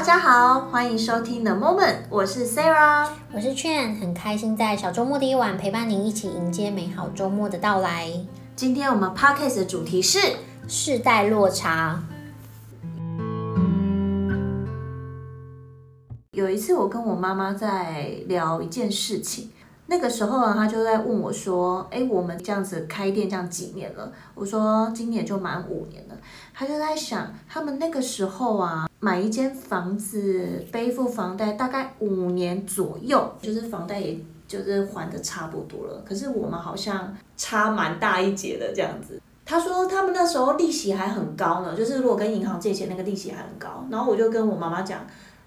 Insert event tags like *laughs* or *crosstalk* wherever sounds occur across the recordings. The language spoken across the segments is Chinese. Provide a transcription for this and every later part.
大家好，欢迎收听 The Moment，我是 Sarah，我是 Chen，很开心在小周末的一晚陪伴您一起迎接美好周末的到来。今天我们 Podcast 的主题是世代落差。有一次我跟我妈妈在聊一件事情。那个时候呢，她就在问我说：“哎，我们这样子开店这样几年了？”我说：“今年就满五年了。”他就在想，他们那个时候啊，买一间房子，背负房贷大概五年左右，就是房贷也就是还的差不多了。可是我们好像差蛮大一截的这样子。他说他们那时候利息还很高呢，就是如果跟银行借钱，那个利息还很高。然后我就跟我妈妈讲：“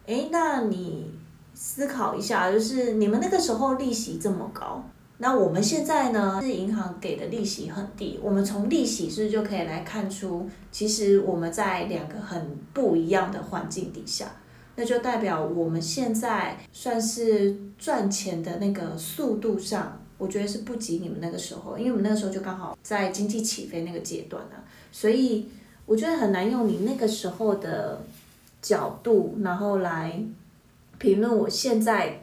哎，那你？”思考一下，就是你们那个时候利息这么高，那我们现在呢？是银行给的利息很低。我们从利息是不是就可以来看出，其实我们在两个很不一样的环境底下，那就代表我们现在算是赚钱的那个速度上，我觉得是不及你们那个时候，因为我们那个时候就刚好在经济起飞那个阶段啊，所以我觉得很难用你那个时候的角度，然后来。评论我现在，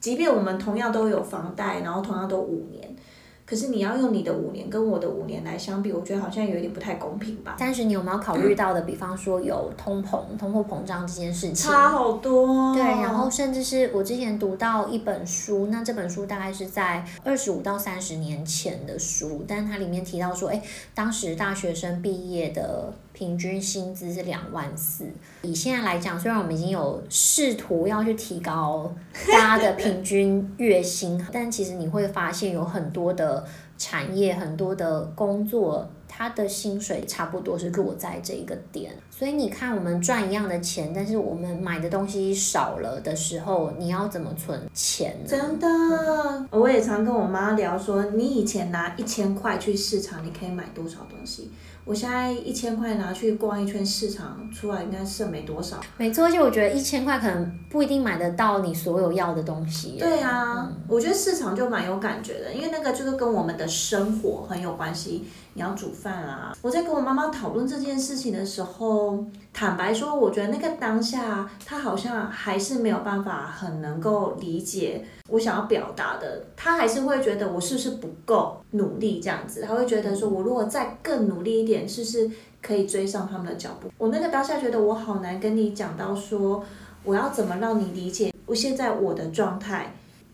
即便我们同样都有房贷，然后同样都五年。可是你要用你的五年跟我的五年来相比，我觉得好像有一点不太公平吧。但是你有没有考虑到的？比方说有通膨、通货膨胀这件事情，差好多。对，然后甚至是我之前读到一本书，那这本书大概是在二十五到三十年前的书，但它里面提到说，哎，当时大学生毕业的平均薪资是两万四。以现在来讲，虽然我们已经有试图要去提高大家的平均月薪，*laughs* 但其实你会发现有很多的。产业很多的工作，它的薪水差不多是落在这一个点，所以你看，我们赚一样的钱，但是我们买的东西少了的时候，你要怎么存钱呢？真的，嗯，我也常跟我妈聊说，你以前拿一千块去市场，你可以买多少东西？我现在一千块拿去逛一圈市场，出来应该剩没多少。没错，而且我觉得一千块可能不一定买得到你所有要的东西。对啊，嗯，我觉得市场就蛮有感觉的，因为那个就是跟我们的生活很有关系。你要煮饭啊！我在跟我妈妈讨论这件事情的时候，坦白说，我觉得那个当下，她好像还是没有办法很能够理解我想要表达的。她还是会觉得我是不是不够努力这样子？她会觉得说，我如果再更努力一点，是不是可以追上他们的脚步？我那个当下觉得我好难跟你讲到说，我要怎么让你理解我现在我的状态。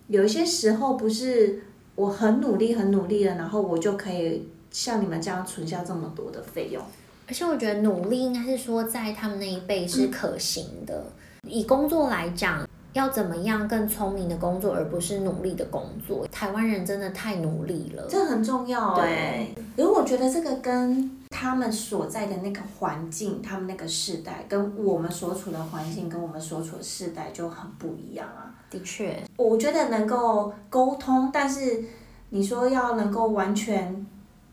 有一些时候不是我很努力很努力了，然后我就可以。像你们这样存下这么多的费用，而且我觉得努力应该是说在他们那一辈是可行的。嗯、以工作来讲，要怎么样更聪明的工作，而不是努力的工作。台湾人真的太努力了，这很重要。对，如果我觉得这个跟他们所在的那个环境，他们那个世代，跟我们所处的环境，跟我们所处的世代就很不一样啊。的确，我觉得能够沟通，但是你说要能够完全。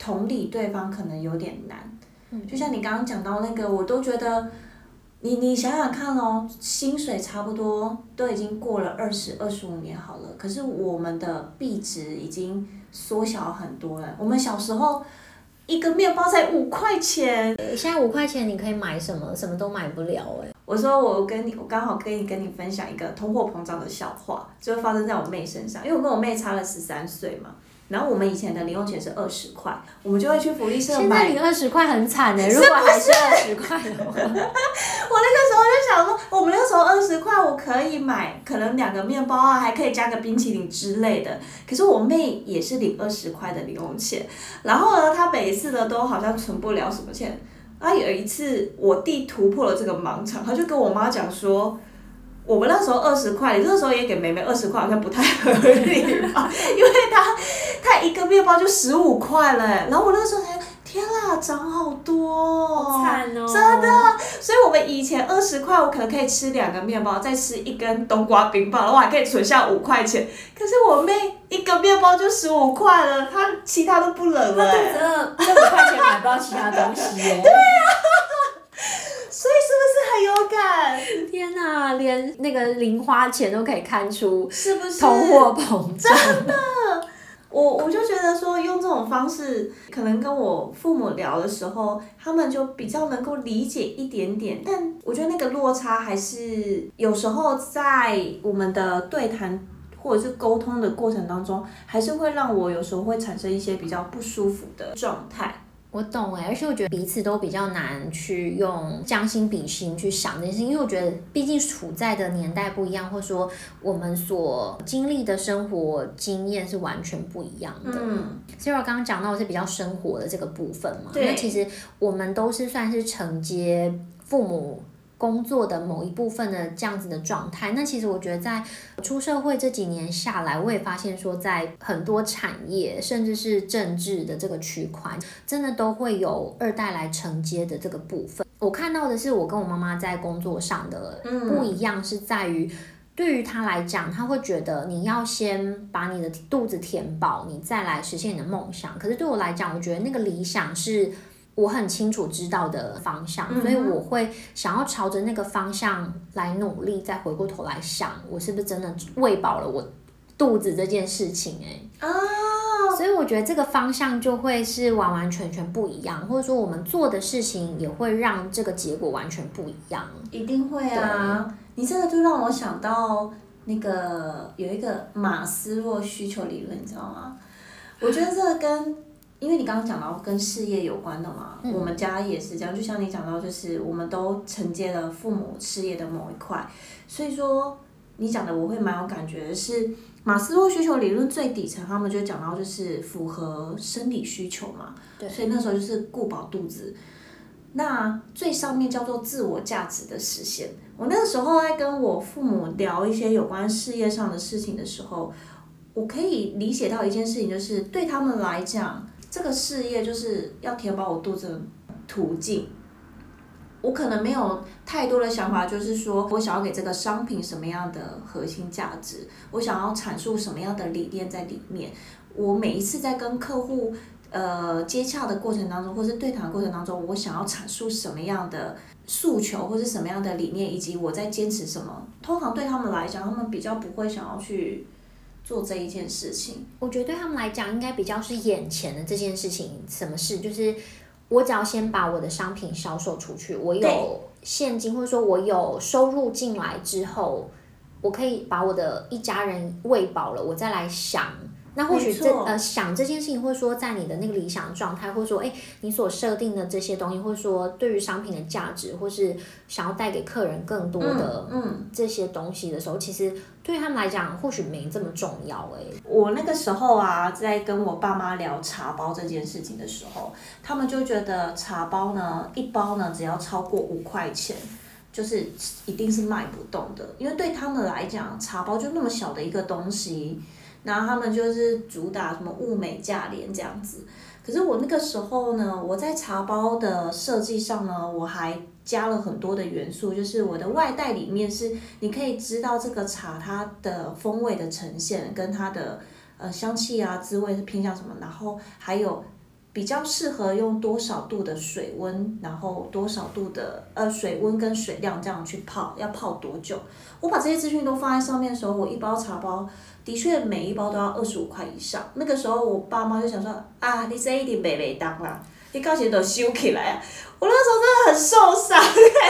同理对方可能有点难，嗯，就像你刚刚讲到那个，我都觉得，你你想想看哦，薪水差不多都已经过了二十二十五年好了，可是我们的币值已经缩小很多了。我们小时候一个面包才五块钱，现在五块钱你可以买什么？什么都买不了哎。我说我跟你，我刚好可以跟你分享一个通货膨胀的笑话，就发生在我妹身上，因为我跟我妹差了十三岁嘛。然后我们以前的零用钱是二十块，我们就会去福利社买。现在领二十块很惨哎，如果还是二十块的话。*laughs* 我那个时候就想说，我们那个时候二十块，我可以买可能两个面包啊，还可以加个冰淇淋之类的。可是我妹也是领二十块的零用钱，然后呢，她每一次呢都好像存不了什么钱。啊，有一次我弟突破了这个盲肠，他就跟我妈讲说。我们那时候二十块，你这个时候也给妹妹二十块，好像不太合理吧？*laughs* 因为她，她一个面包就十五块了，然后我那个时候才，天啦，涨好多，好惨哦，真的。所以我们以前二十块，我可能可以吃两个面包，再吃一根冬瓜冰棒，然后我还可以存下五块钱。可是我妹一个面包就十五块了，她其他都不冷了。真的，这五块钱买不到其他东西耶。*laughs* 对呀、啊，有感？天哪，连那个零花钱都可以看出，是不是通货膨胀？真的，我我就觉得说，用这种方式，可能跟我父母聊的时候，他们就比较能够理解一点点。但我觉得那个落差还是有时候在我们的对谈或者是沟通的过程当中，还是会让我有时候会产生一些比较不舒服的状态。我懂哎，而且我觉得彼此都比较难去用将心比心去想这件事情，因为我觉得毕竟处在的年代不一样，或者说我们所经历的生活经验是完全不一样的。嗯，所以我刚刚讲到的是比较生活的这个部分嘛，那其实我们都是算是承接父母。工作的某一部分的这样子的状态，那其实我觉得在出社会这几年下来，我也发现说，在很多产业甚至是政治的这个区块，真的都会有二代来承接的这个部分。我看到的是，我跟我妈妈在工作上的不一样，是在于对于她来讲，她会觉得你要先把你的肚子填饱，你再来实现你的梦想。可是对我来讲，我觉得那个理想是。我很清楚知道的方向，所以我会想要朝着那个方向来努力，再回过头来想，我是不是真的喂饱了我肚子这件事情？哎，哦，所以我觉得这个方向就会是完完全全不一样，或者说我们做的事情也会让这个结果完全不一样。一定会啊！你这个就让我想到那个有一个马斯洛需求理论，你知道吗？我觉得这个跟。因为你刚刚讲到跟事业有关的嘛，嗯、我们家也是这样，就像你讲到，就是我们都承接了父母事业的某一块，所以说你讲的我会蛮有感觉的是，马斯洛需求理论最底层，他们就讲到就是符合生理需求嘛，对，所以那时候就是顾饱肚子，那最上面叫做自我价值的实现。我那个时候在跟我父母聊一些有关事业上的事情的时候，我可以理解到一件事情，就是对他们来讲。这个事业就是要填饱我肚子的途径，我可能没有太多的想法，就是说我想要给这个商品什么样的核心价值，我想要阐述什么样的理念在里面。我每一次在跟客户呃接洽的过程当中，或是对谈的过程当中，我想要阐述什么样的诉求，或是什么样的理念，以及我在坚持什么。通常对他们来讲，他们比较不会想要去。做这一件事情，我觉得对他们来讲，应该比较是眼前的这件事情。什么事？就是我只要先把我的商品销售出去，我有现金，或者说我有收入进来之后，我可以把我的一家人喂饱了，我再来想。那或许这呃想这件事情，或者说在你的那个理想状态，或者说哎你所设定的这些东西，或者说对于商品的价值，或是想要带给客人更多的嗯这些东西的时候，嗯嗯、其实对他们来讲，或许没这么重要哎。我那个时候啊，在跟我爸妈聊茶包这件事情的时候，他们就觉得茶包呢一包呢只要超过五块钱，就是一定是卖不动的，因为对他们来讲，茶包就那么小的一个东西。然后他们就是主打什么物美价廉这样子，可是我那个时候呢，我在茶包的设计上呢，我还加了很多的元素，就是我的外袋里面是你可以知道这个茶它的风味的呈现跟它的呃香气啊滋味是偏向什么，然后还有比较适合用多少度的水温，然后多少度的呃水温跟水量这样去泡，要泡多久？我把这些资讯都放在上面的时候，我一包茶包。的确，每一包都要二十五块以上。那个时候，我爸妈就想说：“啊，你这一定没没当啦，你到时都收起来啊。”我那时候真的很受伤。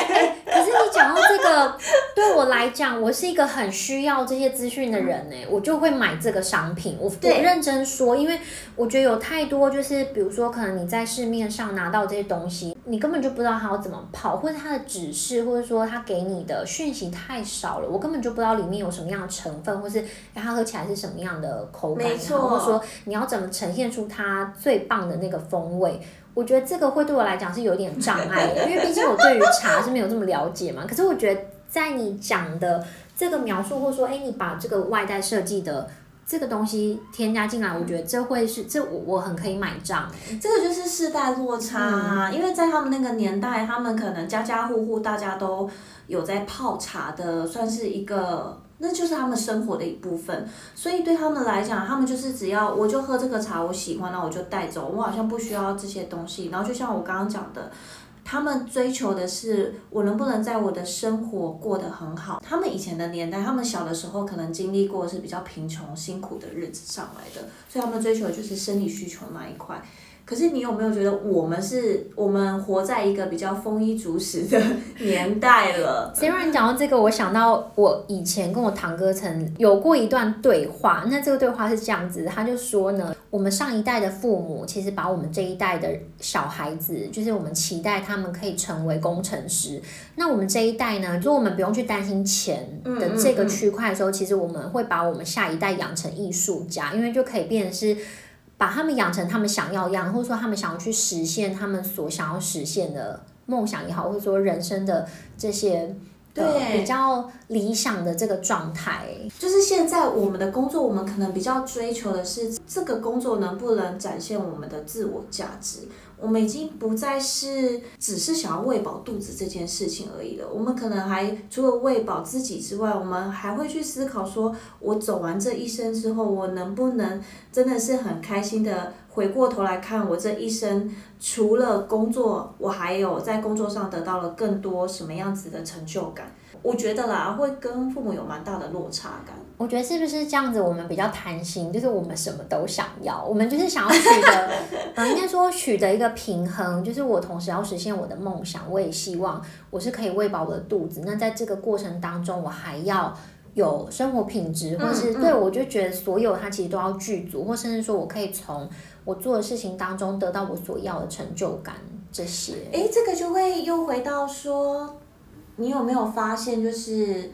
欸，可是你讲到这个，*laughs* 对我来讲，我是一个很需要这些资讯的人呢，我就会买这个商品。我我认真说，因为我觉得有太多，就是比如说，可能你在市面上拿到这些东西，你根本就不知道它要怎么泡，或者它的指示，或者说它给你的讯息太少了，我根本就不知道里面有什么样的成分，或是它喝起来是什么样的口感，没错。或者说你要怎么呈现出它最棒的那个风味。我觉得这个会对我来讲是有点障碍的，因为毕竟我对于 *laughs* 茶是没有这么了解嘛。可是我觉得在你讲的这个描述，或者说，哎，你把这个外在设计的这个东西添加进来，我觉得这会是这我我很可以买账。这个就是世代落差啊，嗯，因为在他们那个年代，他们可能家家户户大家都有在泡茶的，算是一个。那就是他们生活的一部分，所以对他们来讲，他们就是只要我就喝这个茶，我喜欢，那我就带走，我好像不需要这些东西。然后就像我刚刚讲的，他们追求的是我能不能在我的生活过得很好。他们以前的年代，他们小的时候可能经历过是比较贫穷、辛苦的日子上来的，所以他们追求的就是生理需求那一块。可是你有没有觉得我们是，我们活在一个比较丰衣足食的年代了？虽然讲到这个，我想到我以前跟我堂哥曾有过一段对话。那这个对话是这样子，他就说呢，我们上一代的父母其实把我们这一代的小孩子，就是我们期待他们可以成为工程师。那我们这一代呢，就我们不用去担心钱的这个区块的时候，其实我们会把我们下一代养成艺术家，因为就可以变成是。把他们养成他们想要样，或者说他们想要去实现他们所想要实现的梦想也好，或者说人生的这些对比较理想的这个状态。就是现在我们的工作，我们可能比较追求的是这个工作能不能展现我们的自我价值。我们已经不再是只是想要喂饱肚子这件事情而已了。我们可能还除了喂饱自己之外，我们还会去思考说，我走完这一生之后，我能不能真的是很开心的回过头来看我这一生，除了工作，我还有在工作上得到了更多什么样子的成就感。我觉得啦，会跟父母有蛮大的落差感。我觉得是不是这样子？我们比较贪心，就是我们什么都想要，我们就是想要取得，嗯，*laughs* 应该说取得一个平衡，就是我同时要实现我的梦想，我也希望我是可以喂饱我的肚子。那在这个过程当中，我还要有生活品质，或是对我就觉得所有它其实都要具足，或甚至说我可以从我做的事情当中得到我所要的成就感。这些，诶，这个就会又回到说。你有没有发现，就是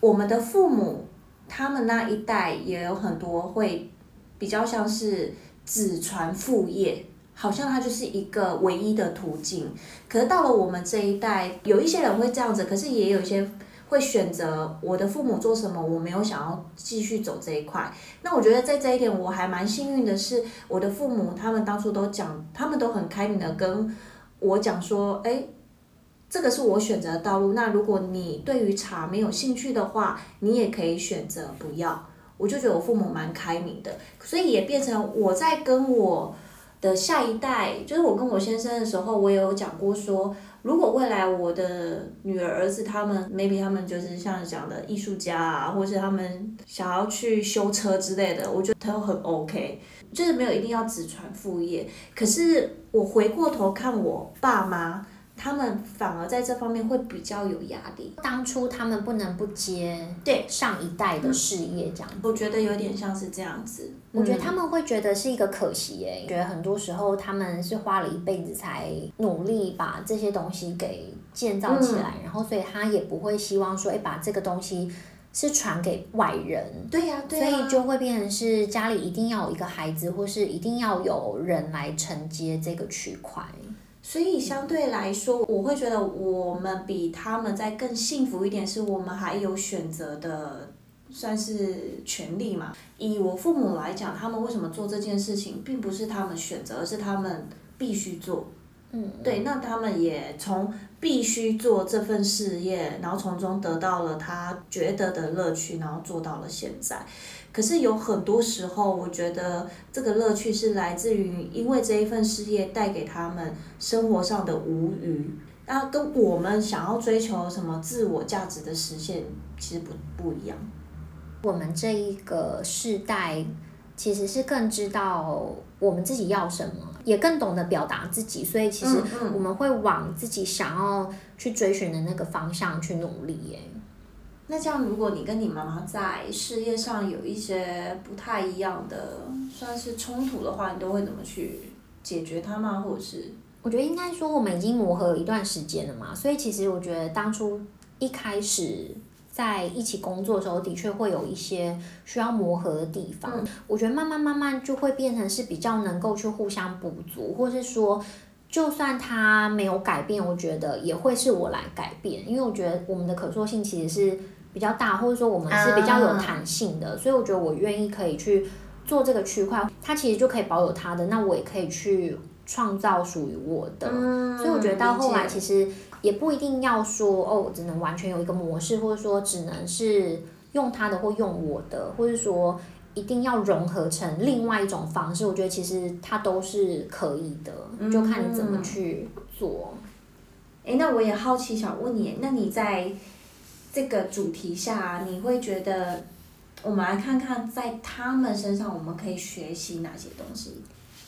我们的父母，他们那一代也有很多会比较像是子传父业，好像他就是一个唯一的途径。可是到了我们这一代，有一些人会这样子，可是也有一些会选择我的父母做什么，我没有想要继续走这一块。那我觉得在这一点我还蛮幸运的是，我的父母他们当初都讲，他们都很开明的跟我讲说，哎。这个是我选择的道路。那如果你对于茶没有兴趣的话，你也可以选择不要。我就觉得我父母蛮开明的，所以也变成我在跟我的下一代，就是我跟我先生的时候，我也有讲过说，如果未来我的女儿儿子他们，maybe 他们就是像讲的艺术家啊，或是他们想要去修车之类的，我觉得都很 OK，就是没有一定要子传父业。可是我回过头看我爸妈。他们反而在这方面会比较有压力。当初他们不能不接对上一代的事业，这样我觉得有点像是这样子。我觉得他们会觉得是一个可惜耶。觉得很多时候他们是花了一辈子才努力把这些东西给建造起来，然后所以他也不会希望说，哎，把这个东西是传给外人。对呀，对呀。所以就会变成是家里一定要有一个孩子，或是一定要有人来承接这个区块。所以相对来说，我会觉得我们比他们在更幸福一点，是我们还有选择的，算是权利嘛。以我父母来讲，他们为什么做这件事情，并不是他们选择，而是他们必须做。嗯，对，那他们也从必须做这份事业，然后从中得到了他觉得的乐趣，然后做到了现在。可是有很多时候，我觉得这个乐趣是来自于，因为这一份事业带给他们生活上的无余，那跟我们想要追求什么自我价值的实现，其实不不一样。我们这一个世代其实是更知道我们自己要什么，也更懂得表达自己，所以其实我们会往自己想要去追寻的那个方向去努力耶。那这样，如果你跟你妈妈在事业上有一些不太一样的，算是冲突的话，你都会怎么去解决它吗？或者是？我觉得应该说，我们已经磨合了一段时间了嘛，所以其实我觉得当初一开始在一起工作的时候，的确会有一些需要磨合的地方。嗯。我觉得慢慢慢慢就会变成是比较能够去互相补足，或是说，就算他没有改变，我觉得也会是我来改变，因为我觉得我们的可塑性其实是。比较大，或者说我们是比较有弹性的，uh, 所以我觉得我愿意可以去做这个区块，它其实就可以保有它的，那我也可以去创造属于我的。嗯，所以我觉得到后来其实也不一定要说哦，我只能完全有一个模式，或者说只能是用他的或用我的，或者说一定要融合成另外一种方式。我觉得其实它都是可以的，就看你怎么去做。哎，那我也好奇想问你，那你在这个主题下，你会觉得，我们来看看在他们身上我们可以学习哪些东西？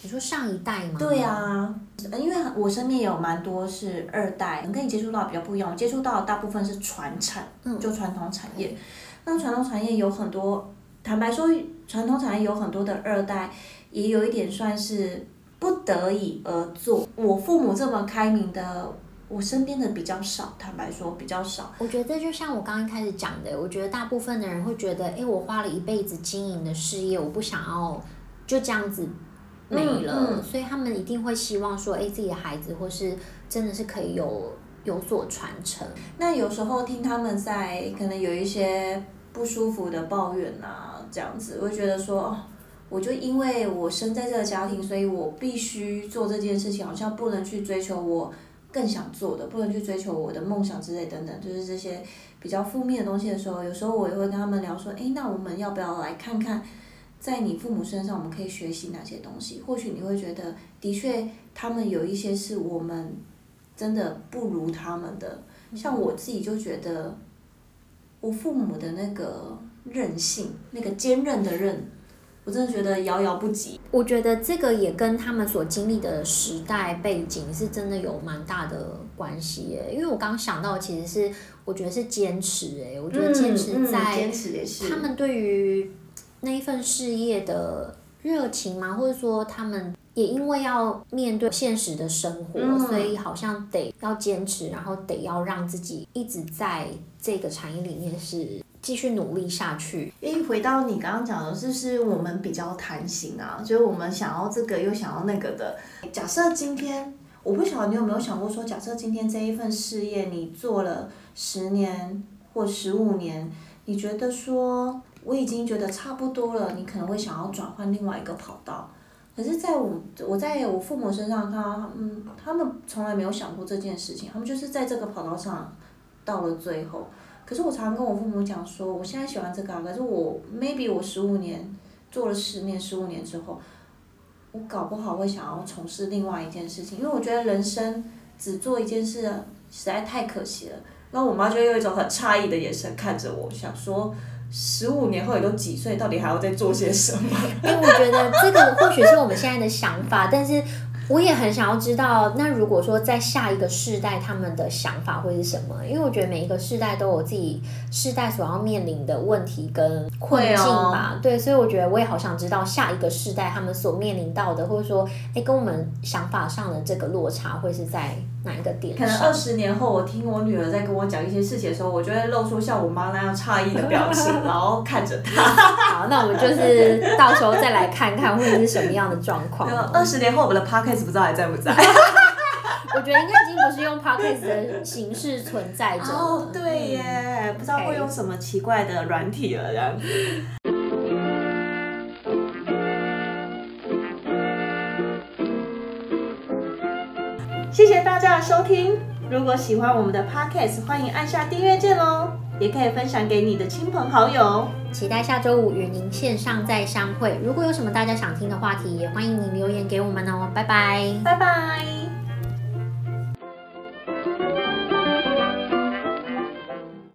你说上一代吗？对啊，因为我身边也有蛮多是二代，跟你接触到比较不一样，我接触到的大部分是传产，嗯，就传统产业。那传统产业有很多，坦白说，传统产业有很多的二代，也有一点算是不得已而做。我父母这么开明的，我身边的比较少，坦白说比较少。我觉得就像我刚刚开始讲的，我觉得大部分的人会觉得，哎，我花了一辈子经营的事业，我不想要就这样子。没了，所以他们一定会希望说，哎，自己的孩子或是真的是可以有有所传承。那有时候听他们在可能有一些不舒服的抱怨啊，这样子，我会觉得说，哦，我就因为我生在这个家庭，所以我必须做这件事情，好像不能去追求我更想做的，不能去追求我的梦想之类等等，就是这些比较负面的东西的时候，有时候我也会跟他们聊说，哎，那我们要不要来看看？在你父母身上，我们可以学习哪些东西？或许你会觉得，的确，他们有一些是我们真的不如他们的。像我自己就觉得，我父母的那个韧性，那个坚韧的韧，我真的觉得遥遥不及。我觉得这个也跟他们所经历的时代背景是真的有蛮大的关系耶。因为我刚想到，其实是我觉得是坚持哎，我觉得坚持在他们对于。那一份事业的热情吗？或者说他们也因为要面对现实的生活，嗯、所以好像得要坚持，然后得要让自己一直在这个产业里面是继续努力下去。因为回到你刚刚讲的，就是我们比较贪心啊，就是我们想要这个又想要那个的。假设今天，我不晓得你有没有想过说，假设今天这一份事业你做了十年或十五年，你觉得说？我已经觉得差不多了，你可能会想要转换另外一个跑道，可是在我我在我父母身上，他嗯，他们从来没有想过这件事情，他们就是在这个跑道上到了最后。可是我常常跟我父母讲说，我现在喜欢这个，可是我 maybe 我十五年做了十年十五年之后，我搞不好会想要从事另外一件事情，因为我觉得人生只做一件事实在太可惜了。然后我妈就用一种很诧异的眼神看着我，想说。十五年后也都几岁，到底还要再做些什么？*laughs* 因为我觉得这个或许是我们现在的想法，但是。我也很想要知道，那如果说在下一个世代，他们的想法会是什么？因为我觉得每一个世代都有自己世代所要面临的问题跟困境吧。对，所以我觉得我也好想知道下一个世代他们所面临到的，或者说，哎，跟我们想法上的这个落差会是在哪一个点？可能二十年后，我听我女儿在跟我讲一些事情的时候，我就会露出像我妈那样诧异的表情，*laughs* 然后看着她。好，那我们就是 *laughs* 到时候再来看看会是什么样的状况。二十年后，我们的 podcast。不知道还在不在？*laughs* 我觉得应该已经不是用 podcast 的形式存在着。哦，对耶，嗯、不知道会用什么奇怪的软体了这样。家的收听，如果喜欢我们的 podcast，欢迎按下订阅键哦。也可以分享给你的亲朋好友，期待下周五与您线上再相会。如果有什么大家想听的话题，也欢迎您留言给我们哦。拜拜，拜拜。